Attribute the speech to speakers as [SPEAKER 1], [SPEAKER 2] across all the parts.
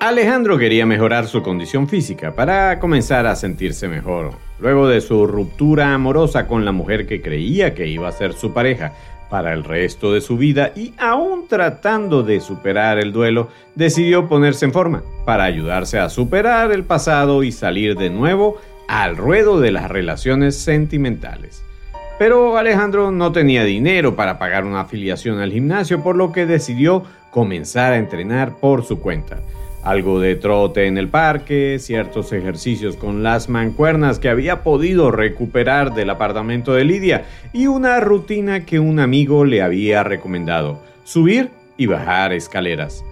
[SPEAKER 1] Alejandro quería mejorar su condición física para comenzar a sentirse mejor. Luego de su ruptura amorosa con la mujer que creía que iba a ser su pareja para el resto de su vida y aún tratando de superar el duelo, decidió ponerse en forma para ayudarse a superar el pasado y salir de nuevo al ruedo de las relaciones sentimentales. Pero Alejandro no tenía dinero para pagar una afiliación al gimnasio, por lo que decidió comenzar a entrenar por su cuenta algo de trote en el parque, ciertos ejercicios con las mancuernas que había podido recuperar del apartamento de Lidia y una rutina que un amigo le había recomendado, subir y bajar escaleras.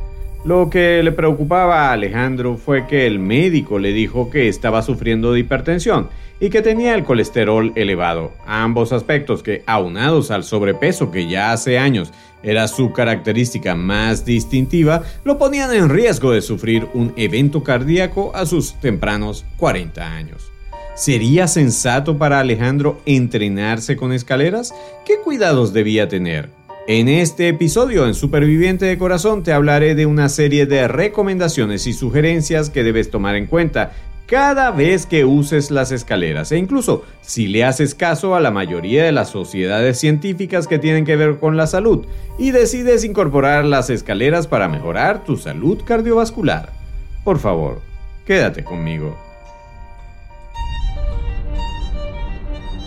[SPEAKER 1] Lo que le preocupaba a Alejandro fue que el médico le dijo que estaba sufriendo de hipertensión y que tenía el colesterol elevado, ambos aspectos que, aunados al sobrepeso que ya hace años era su característica más distintiva, lo ponían en riesgo de sufrir un evento cardíaco a sus tempranos 40 años. ¿Sería sensato para Alejandro entrenarse con escaleras? ¿Qué cuidados debía tener? En este episodio en Superviviente de Corazón te hablaré de una serie de recomendaciones y sugerencias que debes tomar en cuenta cada vez que uses las escaleras e incluso si le haces caso a la mayoría de las sociedades científicas que tienen que ver con la salud y decides incorporar las escaleras para mejorar tu salud cardiovascular. Por favor, quédate conmigo.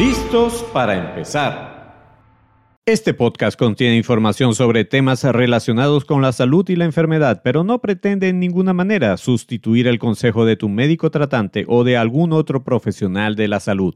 [SPEAKER 1] ¿Listos para empezar? Este podcast contiene información sobre temas relacionados con la salud y la enfermedad, pero no pretende en ninguna manera sustituir el consejo de tu médico tratante o de algún otro profesional de la salud.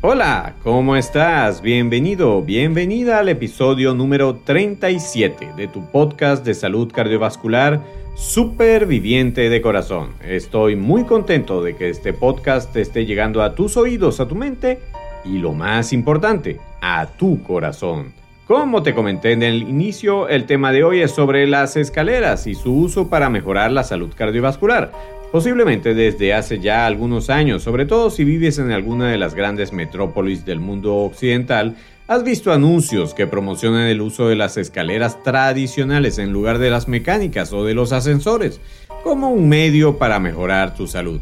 [SPEAKER 1] Hola, ¿cómo estás? Bienvenido, bienvenida al episodio número 37 de tu podcast de salud cardiovascular Superviviente de Corazón. Estoy muy contento de que este podcast esté llegando a tus oídos, a tu mente y lo más importante, a tu corazón. Como te comenté en el inicio, el tema de hoy es sobre las escaleras y su uso para mejorar la salud cardiovascular posiblemente desde hace ya algunos años, sobre todo si vives en alguna de las grandes metrópolis del mundo occidental, has visto anuncios que promocionan el uso de las escaleras tradicionales en lugar de las mecánicas o de los ascensores, como un medio para mejorar tu salud.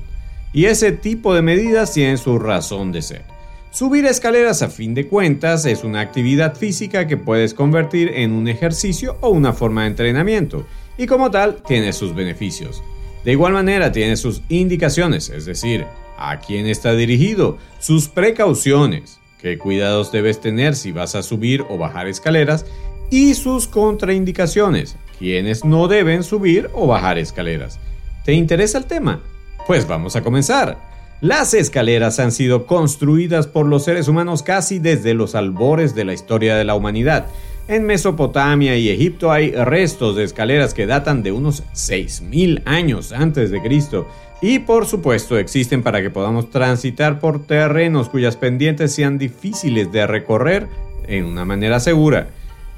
[SPEAKER 1] Y ese tipo de medidas tienen su razón de ser. Subir escaleras a fin de cuentas es una actividad física que puedes convertir en un ejercicio o una forma de entrenamiento, y como tal tiene sus beneficios. De igual manera tiene sus indicaciones, es decir, a quién está dirigido, sus precauciones, qué cuidados debes tener si vas a subir o bajar escaleras y sus contraindicaciones, quienes no deben subir o bajar escaleras. ¿Te interesa el tema? Pues vamos a comenzar. Las escaleras han sido construidas por los seres humanos casi desde los albores de la historia de la humanidad en Mesopotamia y Egipto hay restos de escaleras que datan de unos 6.000 años antes de Cristo y por supuesto existen para que podamos transitar por terrenos cuyas pendientes sean difíciles de recorrer en una manera segura.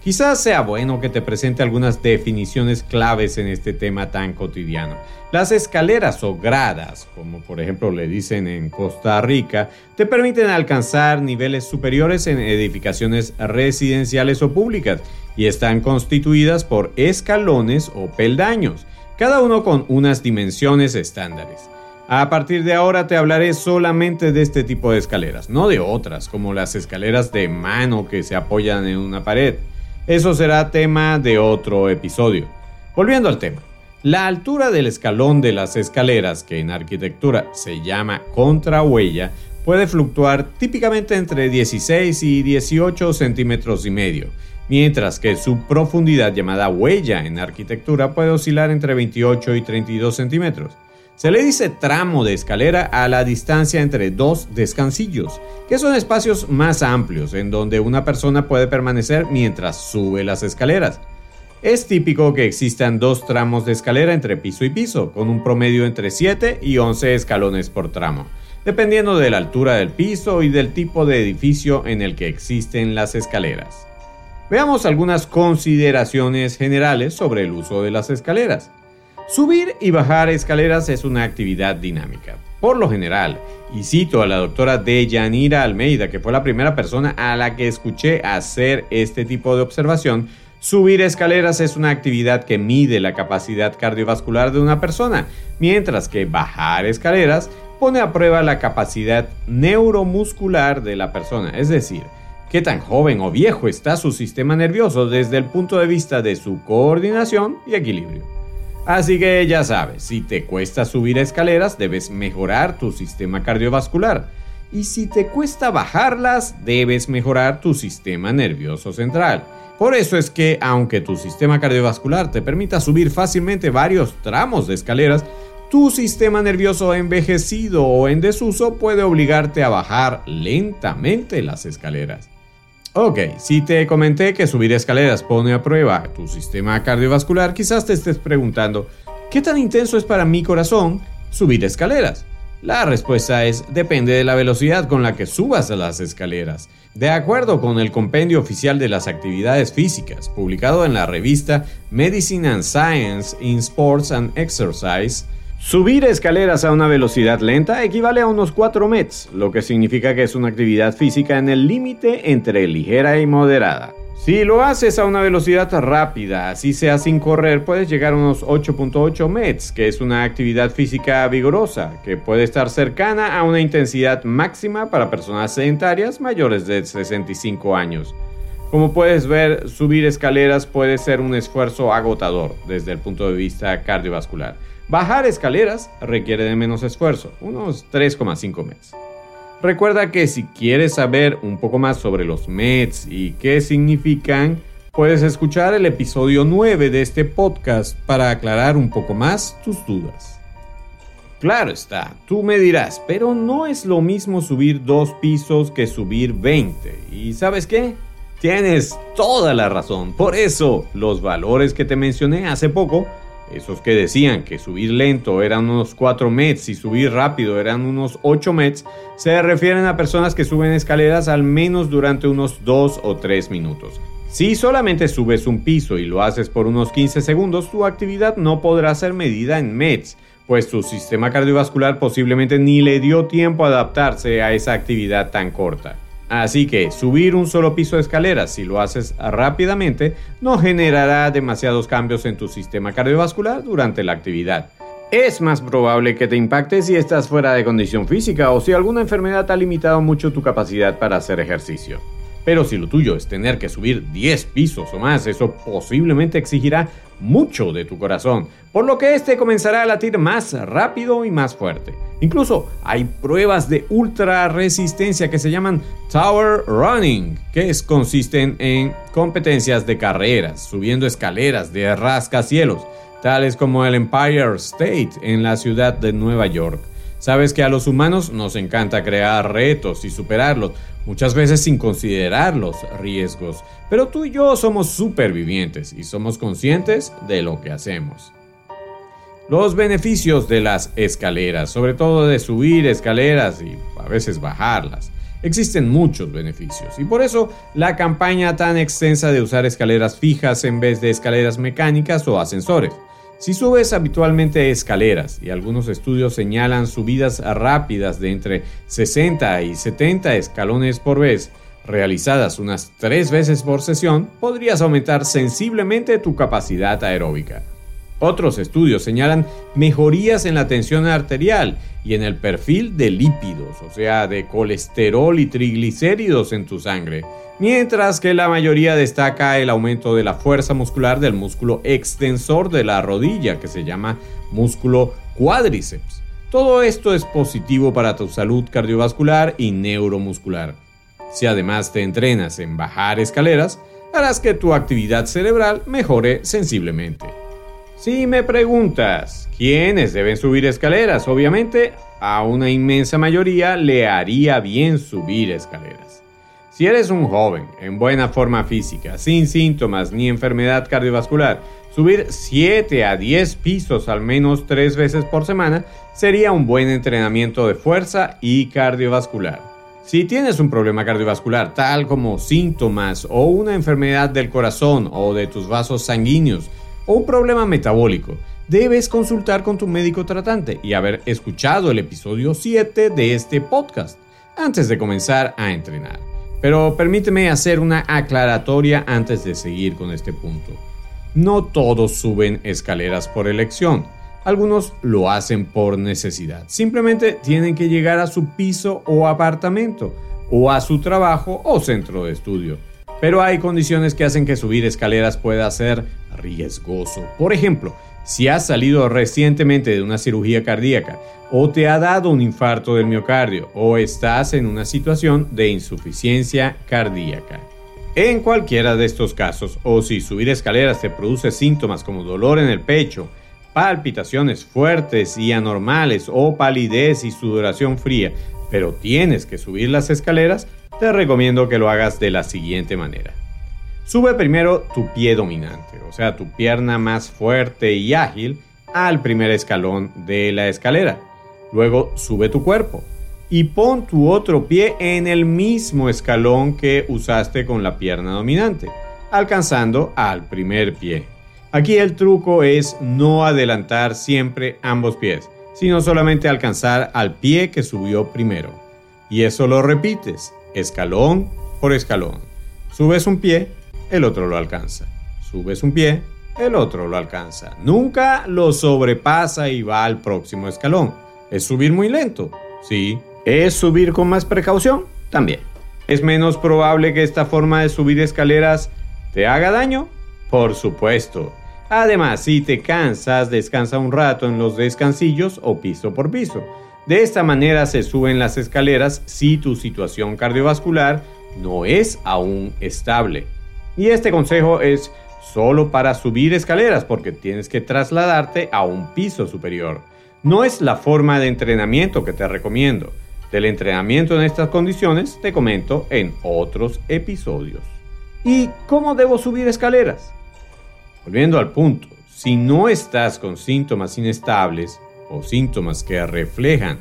[SPEAKER 1] Quizás sea bueno que te presente algunas definiciones claves en este tema tan cotidiano. Las escaleras o gradas, como por ejemplo le dicen en Costa Rica, te permiten alcanzar niveles superiores en edificaciones residenciales o públicas y están constituidas por escalones o peldaños, cada uno con unas dimensiones estándares. A partir de ahora te hablaré solamente de este tipo de escaleras, no de otras, como las escaleras de mano que se apoyan en una pared. Eso será tema de otro episodio. Volviendo al tema. La altura del escalón de las escaleras, que en arquitectura se llama contrahuella, puede fluctuar típicamente entre 16 y 18 centímetros y medio, mientras que su profundidad llamada huella en arquitectura puede oscilar entre 28 y 32 centímetros. Se le dice tramo de escalera a la distancia entre dos descansillos, que son espacios más amplios en donde una persona puede permanecer mientras sube las escaleras. Es típico que existan dos tramos de escalera entre piso y piso, con un promedio entre 7 y 11 escalones por tramo, dependiendo de la altura del piso y del tipo de edificio en el que existen las escaleras. Veamos algunas consideraciones generales sobre el uso de las escaleras. Subir y bajar escaleras es una actividad dinámica. Por lo general, y cito a la doctora Deyanira Almeida, que fue la primera persona a la que escuché hacer este tipo de observación, Subir escaleras es una actividad que mide la capacidad cardiovascular de una persona, mientras que bajar escaleras pone a prueba la capacidad neuromuscular de la persona, es decir, qué tan joven o viejo está su sistema nervioso desde el punto de vista de su coordinación y equilibrio. Así que ya sabes, si te cuesta subir escaleras, debes mejorar tu sistema cardiovascular. Y si te cuesta bajarlas, debes mejorar tu sistema nervioso central. Por eso es que, aunque tu sistema cardiovascular te permita subir fácilmente varios tramos de escaleras, tu sistema nervioso envejecido o en desuso puede obligarte a bajar lentamente las escaleras. Ok, si te comenté que subir escaleras pone a prueba tu sistema cardiovascular, quizás te estés preguntando, ¿qué tan intenso es para mi corazón subir escaleras? La respuesta es depende de la velocidad con la que subas las escaleras. De acuerdo con el Compendio Oficial de las Actividades Físicas, publicado en la revista Medicine and Science in Sports and Exercise, subir escaleras a una velocidad lenta equivale a unos 4 METs, lo que significa que es una actividad física en el límite entre ligera y moderada. Si lo haces a una velocidad rápida, así sea sin correr, puedes llegar a unos 8.8 METs, que es una actividad física vigorosa, que puede estar cercana a una intensidad máxima para personas sedentarias mayores de 65 años. Como puedes ver, subir escaleras puede ser un esfuerzo agotador desde el punto de vista cardiovascular. Bajar escaleras requiere de menos esfuerzo, unos 3,5 METs. Recuerda que si quieres saber un poco más sobre los METs y qué significan, puedes escuchar el episodio 9 de este podcast para aclarar un poco más tus dudas. Claro está, tú me dirás, pero no es lo mismo subir dos pisos que subir 20. ¿Y sabes qué? Tienes toda la razón. Por eso, los valores que te mencioné hace poco esos que decían que subir lento eran unos 4 mets y subir rápido eran unos 8 mets, se refieren a personas que suben escaleras al menos durante unos 2 o 3 minutos. Si solamente subes un piso y lo haces por unos 15 segundos, tu actividad no podrá ser medida en mets, pues tu sistema cardiovascular posiblemente ni le dio tiempo a adaptarse a esa actividad tan corta. Así que subir un solo piso de escaleras, si lo haces rápidamente, no generará demasiados cambios en tu sistema cardiovascular durante la actividad. Es más probable que te impacte si estás fuera de condición física o si alguna enfermedad ha limitado mucho tu capacidad para hacer ejercicio. Pero si lo tuyo es tener que subir 10 pisos o más, eso posiblemente exigirá mucho de tu corazón, por lo que este comenzará a latir más rápido y más fuerte. Incluso hay pruebas de ultra resistencia que se llaman Tower Running, que consisten en competencias de carreras, subiendo escaleras de rascacielos, tales como el Empire State en la ciudad de Nueva York. Sabes que a los humanos nos encanta crear retos y superarlos, muchas veces sin considerar los riesgos, pero tú y yo somos supervivientes y somos conscientes de lo que hacemos. Los beneficios de las escaleras, sobre todo de subir escaleras y a veces bajarlas. Existen muchos beneficios y por eso la campaña tan extensa de usar escaleras fijas en vez de escaleras mecánicas o ascensores. Si subes habitualmente escaleras, y algunos estudios señalan subidas rápidas de entre 60 y 70 escalones por vez, realizadas unas 3 veces por sesión, podrías aumentar sensiblemente tu capacidad aeróbica. Otros estudios señalan mejorías en la tensión arterial y en el perfil de lípidos, o sea, de colesterol y triglicéridos en tu sangre, mientras que la mayoría destaca el aumento de la fuerza muscular del músculo extensor de la rodilla, que se llama músculo cuádriceps. Todo esto es positivo para tu salud cardiovascular y neuromuscular. Si además te entrenas en bajar escaleras, harás que tu actividad cerebral mejore sensiblemente. Si me preguntas quiénes deben subir escaleras, obviamente a una inmensa mayoría le haría bien subir escaleras. Si eres un joven en buena forma física, sin síntomas ni enfermedad cardiovascular, subir 7 a 10 pisos al menos 3 veces por semana sería un buen entrenamiento de fuerza y cardiovascular. Si tienes un problema cardiovascular tal como síntomas o una enfermedad del corazón o de tus vasos sanguíneos o un problema metabólico, debes consultar con tu médico tratante y haber escuchado el episodio 7 de este podcast antes de comenzar a entrenar. Pero permíteme hacer una aclaratoria antes de seguir con este punto. No todos suben escaleras por elección. Algunos lo hacen por necesidad. Simplemente tienen que llegar a su piso o apartamento, o a su trabajo o centro de estudio. Pero hay condiciones que hacen que subir escaleras pueda ser riesgoso. Por ejemplo, si has salido recientemente de una cirugía cardíaca o te ha dado un infarto del miocardio o estás en una situación de insuficiencia cardíaca. En cualquiera de estos casos, o si subir escaleras te produce síntomas como dolor en el pecho, palpitaciones fuertes y anormales o palidez y sudoración fría, pero tienes que subir las escaleras, te recomiendo que lo hagas de la siguiente manera. Sube primero tu pie dominante, o sea, tu pierna más fuerte y ágil, al primer escalón de la escalera. Luego sube tu cuerpo y pon tu otro pie en el mismo escalón que usaste con la pierna dominante, alcanzando al primer pie. Aquí el truco es no adelantar siempre ambos pies, sino solamente alcanzar al pie que subió primero. Y eso lo repites, escalón por escalón. Subes un pie, el otro lo alcanza. Subes un pie, el otro lo alcanza. Nunca lo sobrepasa y va al próximo escalón. ¿Es subir muy lento? Sí. ¿Es subir con más precaución? También. ¿Es menos probable que esta forma de subir escaleras te haga daño? Por supuesto. Además, si te cansas, descansa un rato en los descansillos o piso por piso. De esta manera se suben las escaleras si tu situación cardiovascular no es aún estable. Y este consejo es solo para subir escaleras porque tienes que trasladarte a un piso superior. No es la forma de entrenamiento que te recomiendo. Del entrenamiento en estas condiciones te comento en otros episodios. ¿Y cómo debo subir escaleras? Volviendo al punto, si no estás con síntomas inestables o síntomas que reflejan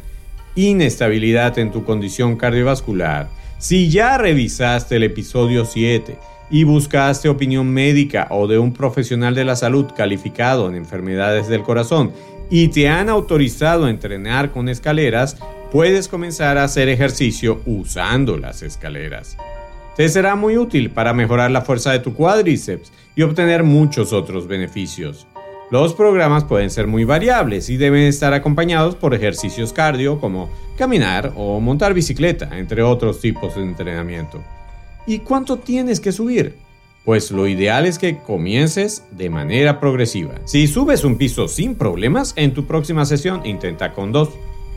[SPEAKER 1] inestabilidad en tu condición cardiovascular, si ya revisaste el episodio 7 y buscaste opinión médica o de un profesional de la salud calificado en enfermedades del corazón y te han autorizado a entrenar con escaleras, puedes comenzar a hacer ejercicio usando las escaleras. Te será muy útil para mejorar la fuerza de tu cuádriceps y obtener muchos otros beneficios. Los programas pueden ser muy variables y deben estar acompañados por ejercicios cardio como caminar o montar bicicleta, entre otros tipos de entrenamiento. ¿Y cuánto tienes que subir? Pues lo ideal es que comiences de manera progresiva. Si subes un piso sin problemas, en tu próxima sesión intenta con dos.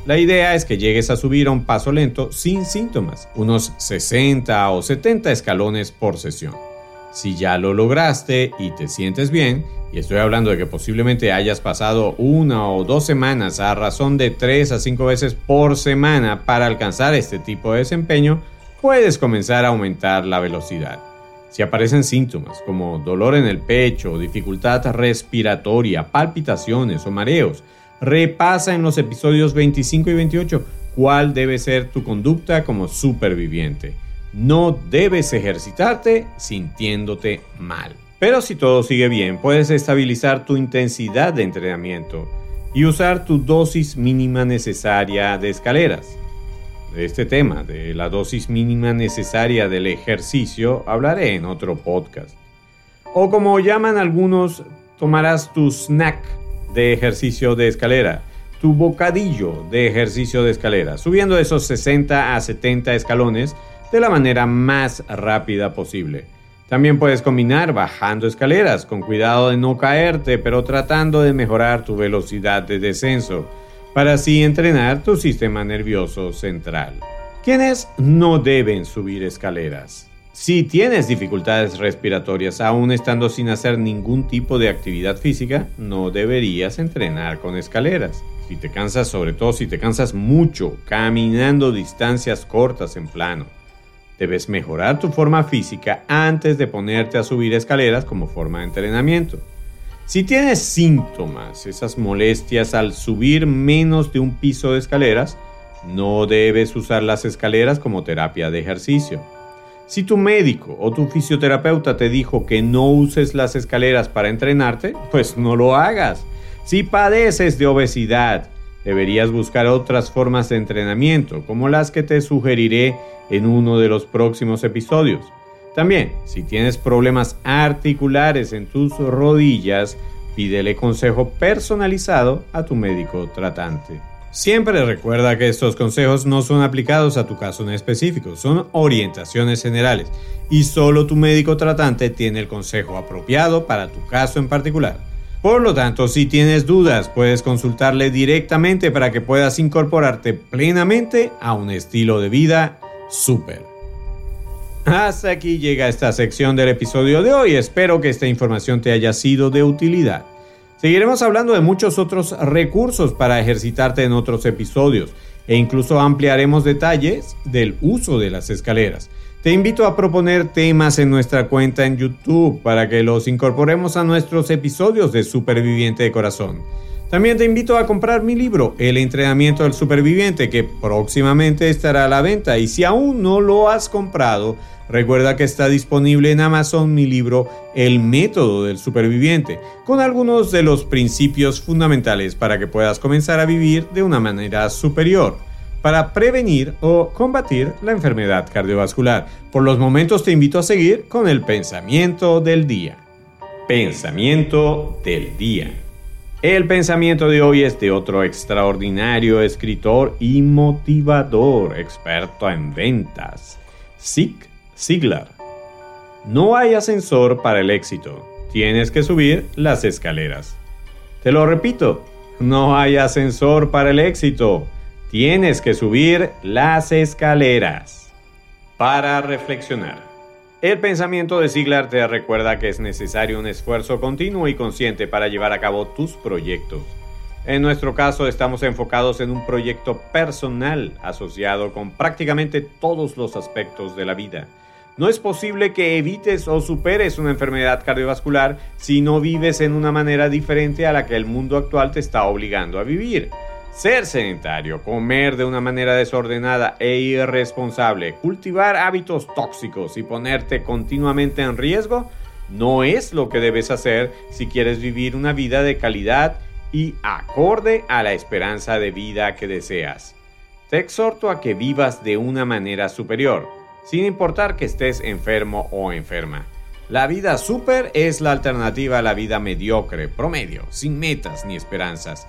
[SPEAKER 1] La idea es que llegues a subir a un paso lento sin síntomas, unos 60 o 70 escalones por sesión. Si ya lo lograste y te sientes bien, y estoy hablando de que posiblemente hayas pasado una o dos semanas a razón de 3 a 5 veces por semana para alcanzar este tipo de desempeño, puedes comenzar a aumentar la velocidad. Si aparecen síntomas como dolor en el pecho, dificultad respiratoria, palpitaciones o mareos, repasa en los episodios 25 y 28 cuál debe ser tu conducta como superviviente. No debes ejercitarte sintiéndote mal. Pero si todo sigue bien, puedes estabilizar tu intensidad de entrenamiento y usar tu dosis mínima necesaria de escaleras de este tema, de la dosis mínima necesaria del ejercicio, hablaré en otro podcast. O como llaman algunos, tomarás tu snack de ejercicio de escalera, tu bocadillo de ejercicio de escalera, subiendo esos 60 a 70 escalones de la manera más rápida posible. También puedes combinar bajando escaleras, con cuidado de no caerte, pero tratando de mejorar tu velocidad de descenso para así entrenar tu sistema nervioso central. ¿Quiénes no deben subir escaleras? Si tienes dificultades respiratorias aún estando sin hacer ningún tipo de actividad física, no deberías entrenar con escaleras. Si te cansas, sobre todo si te cansas mucho caminando distancias cortas en plano, Debes mejorar tu forma física antes de ponerte a subir escaleras como forma de entrenamiento. Si tienes síntomas, esas molestias al subir menos de un piso de escaleras, no debes usar las escaleras como terapia de ejercicio. Si tu médico o tu fisioterapeuta te dijo que no uses las escaleras para entrenarte, pues no lo hagas. Si padeces de obesidad, deberías buscar otras formas de entrenamiento, como las que te sugeriré en uno de los próximos episodios. También, si tienes problemas articulares en tus rodillas, pídele consejo personalizado a tu médico tratante. Siempre recuerda que estos consejos no son aplicados a tu caso en específico, son orientaciones generales y solo tu médico tratante tiene el consejo apropiado para tu caso en particular. Por lo tanto, si tienes dudas, puedes consultarle directamente para que puedas incorporarte plenamente a un estilo de vida súper. Hasta aquí llega esta sección del episodio de hoy. Espero que esta información te haya sido de utilidad. Seguiremos hablando de muchos otros recursos para ejercitarte en otros episodios e incluso ampliaremos detalles del uso de las escaleras. Te invito a proponer temas en nuestra cuenta en YouTube para que los incorporemos a nuestros episodios de Superviviente de Corazón. También te invito a comprar mi libro, El entrenamiento del superviviente, que próximamente estará a la venta. Y si aún no lo has comprado, recuerda que está disponible en Amazon mi libro, El método del superviviente, con algunos de los principios fundamentales para que puedas comenzar a vivir de una manera superior para prevenir o combatir la enfermedad cardiovascular. Por los momentos te invito a seguir con el pensamiento del día. Pensamiento del día. El pensamiento de hoy es de otro extraordinario escritor y motivador, experto en ventas, Zig Ziglar. No hay ascensor para el éxito, tienes que subir las escaleras. Te lo repito, no hay ascensor para el éxito, tienes que subir las escaleras. Para reflexionar. El pensamiento de Ziegler te recuerda que es necesario un esfuerzo continuo y consciente para llevar a cabo tus proyectos. En nuestro caso estamos enfocados en un proyecto personal asociado con prácticamente todos los aspectos de la vida. No es posible que evites o superes una enfermedad cardiovascular si no vives en una manera diferente a la que el mundo actual te está obligando a vivir. Ser sedentario, comer de una manera desordenada e irresponsable, cultivar hábitos tóxicos y ponerte continuamente en riesgo no es lo que debes hacer si quieres vivir una vida de calidad y acorde a la esperanza de vida que deseas. Te exhorto a que vivas de una manera superior, sin importar que estés enfermo o enferma. La vida super es la alternativa a la vida mediocre, promedio, sin metas ni esperanzas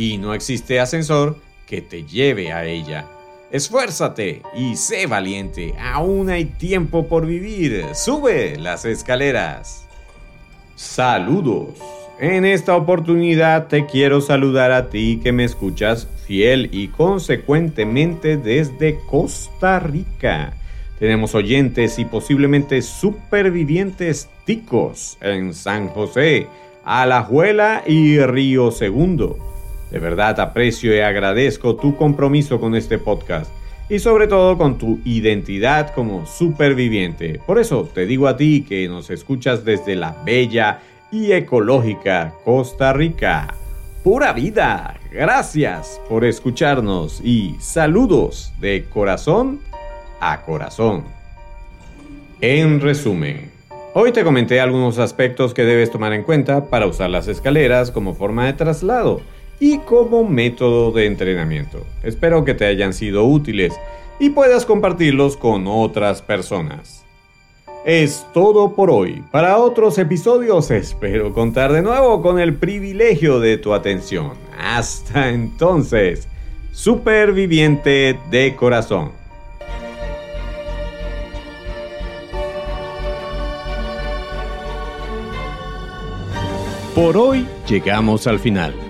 [SPEAKER 1] y no existe ascensor que te lleve a ella. Esfuérzate y sé valiente, aún hay tiempo por vivir. Sube las escaleras. Saludos. En esta oportunidad te quiero saludar a ti que me escuchas fiel y consecuentemente desde Costa Rica. Tenemos oyentes y posiblemente supervivientes ticos en San José, Alajuela y Río Segundo. De verdad aprecio y agradezco tu compromiso con este podcast y sobre todo con tu identidad como superviviente. Por eso te digo a ti que nos escuchas desde la bella y ecológica Costa Rica. Pura vida. Gracias por escucharnos y saludos de corazón a corazón. En resumen, hoy te comenté algunos aspectos que debes tomar en cuenta para usar las escaleras como forma de traslado y como método de entrenamiento. Espero que te hayan sido útiles y puedas compartirlos con otras personas. Es todo por hoy. Para otros episodios espero contar de nuevo con el privilegio de tu atención. Hasta entonces, superviviente de corazón. Por hoy llegamos al final.